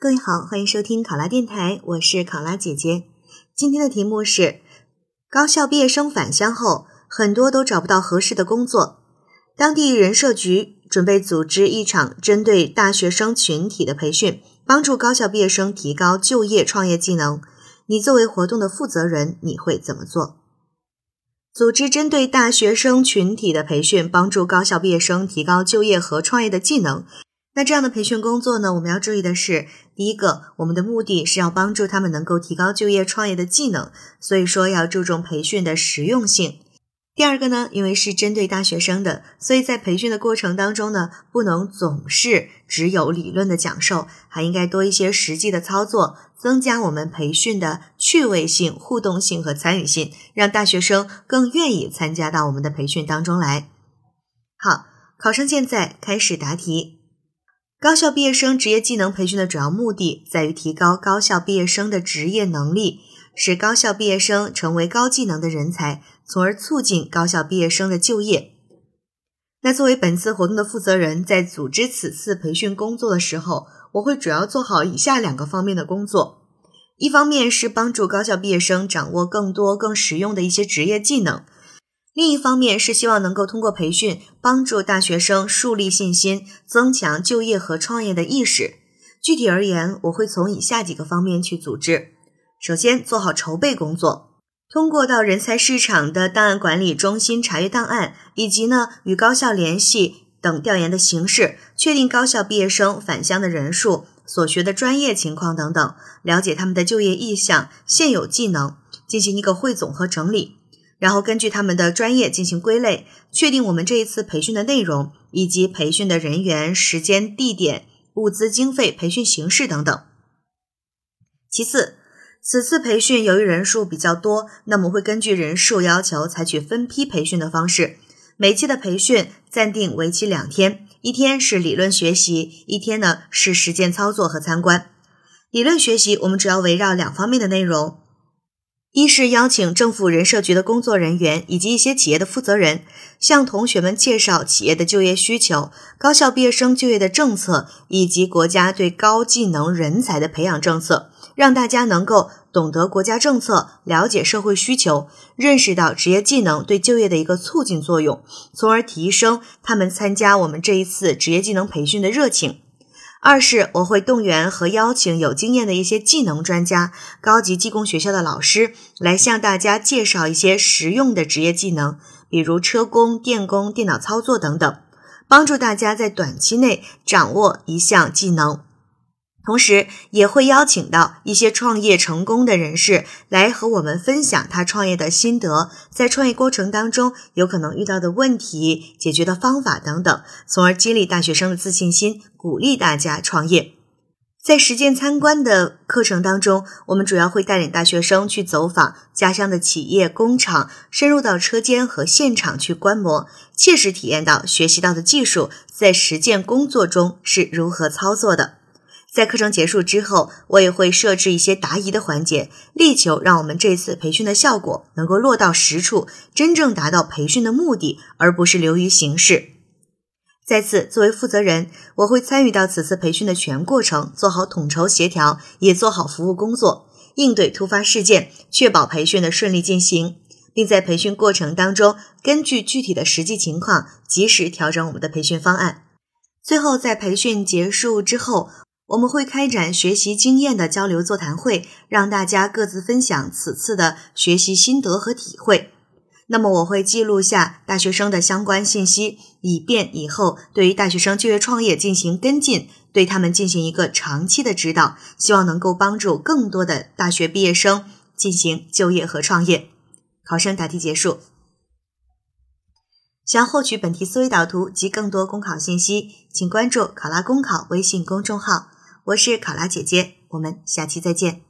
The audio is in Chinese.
各位好，欢迎收听考拉电台，我是考拉姐姐。今天的题目是：高校毕业生返乡后，很多都找不到合适的工作。当地人社局准备组织一场针对大学生群体的培训，帮助高校毕业生提高就业创业技能。你作为活动的负责人，你会怎么做？组织针对大学生群体的培训，帮助高校毕业生提高就业和创业的技能。那这样的培训工作呢？我们要注意的是，第一个，我们的目的是要帮助他们能够提高就业创业的技能，所以说要注重培训的实用性。第二个呢，因为是针对大学生的，所以在培训的过程当中呢，不能总是只有理论的讲授，还应该多一些实际的操作，增加我们培训的趣味性、互动性和参与性，让大学生更愿意参加到我们的培训当中来。好，考生现在开始答题。高校毕业生职业技能培训的主要目的在于提高高校毕业生的职业能力，使高校毕业生成为高技能的人才，从而促进高校毕业生的就业。那作为本次活动的负责人，在组织此次培训工作的时候，我会主要做好以下两个方面的工作：一方面是帮助高校毕业生掌握更多更实用的一些职业技能。另一方面是希望能够通过培训，帮助大学生树立信心，增强就业和创业的意识。具体而言，我会从以下几个方面去组织：首先，做好筹备工作，通过到人才市场的档案管理中心查阅档案，以及呢与高校联系等调研的形式，确定高校毕业生返乡的人数、所学的专业情况等等，了解他们的就业意向、现有技能，进行一个汇总和整理。然后根据他们的专业进行归类，确定我们这一次培训的内容，以及培训的人员、时间、地点、物资、经费、培训形式等等。其次，此次培训由于人数比较多，那么会根据人数要求采取分批培训的方式。每期的培训暂定为期两天，一天是理论学习，一天呢是实践操作和参观。理论学习我们主要围绕两方面的内容。一是邀请政府人社局的工作人员以及一些企业的负责人，向同学们介绍企业的就业需求、高校毕业生就业的政策以及国家对高技能人才的培养政策，让大家能够懂得国家政策，了解社会需求，认识到职业技能对就业的一个促进作用，从而提升他们参加我们这一次职业技能培训的热情。二是我会动员和邀请有经验的一些技能专家、高级技工学校的老师来向大家介绍一些实用的职业技能，比如车工、电工、电脑操作等等，帮助大家在短期内掌握一项技能。同时，也会邀请到一些创业成功的人士来和我们分享他创业的心得，在创业过程当中有可能遇到的问题、解决的方法等等，从而激励大学生的自信心，鼓励大家创业。在实践参观的课程当中，我们主要会带领大学生去走访家乡的企业、工厂，深入到车间和现场去观摩，切实体验到学习到的技术在实践工作中是如何操作的。在课程结束之后，我也会设置一些答疑的环节，力求让我们这次培训的效果能够落到实处，真正达到培训的目的，而不是流于形式。再次，作为负责人，我会参与到此次培训的全过程，做好统筹协调，也做好服务工作，应对突发事件，确保培训的顺利进行，并在培训过程当中，根据具体的实际情况，及时调整我们的培训方案。最后，在培训结束之后。我们会开展学习经验的交流座谈会，让大家各自分享此次的学习心得和体会。那么，我会记录下大学生的相关信息，以便以后对于大学生就业创业进行跟进，对他们进行一个长期的指导，希望能够帮助更多的大学毕业生进行就业和创业。考生答题结束。想获取本题思维导图及更多公考信息，请关注“考拉公考”微信公众号。我是考拉姐姐，我们下期再见。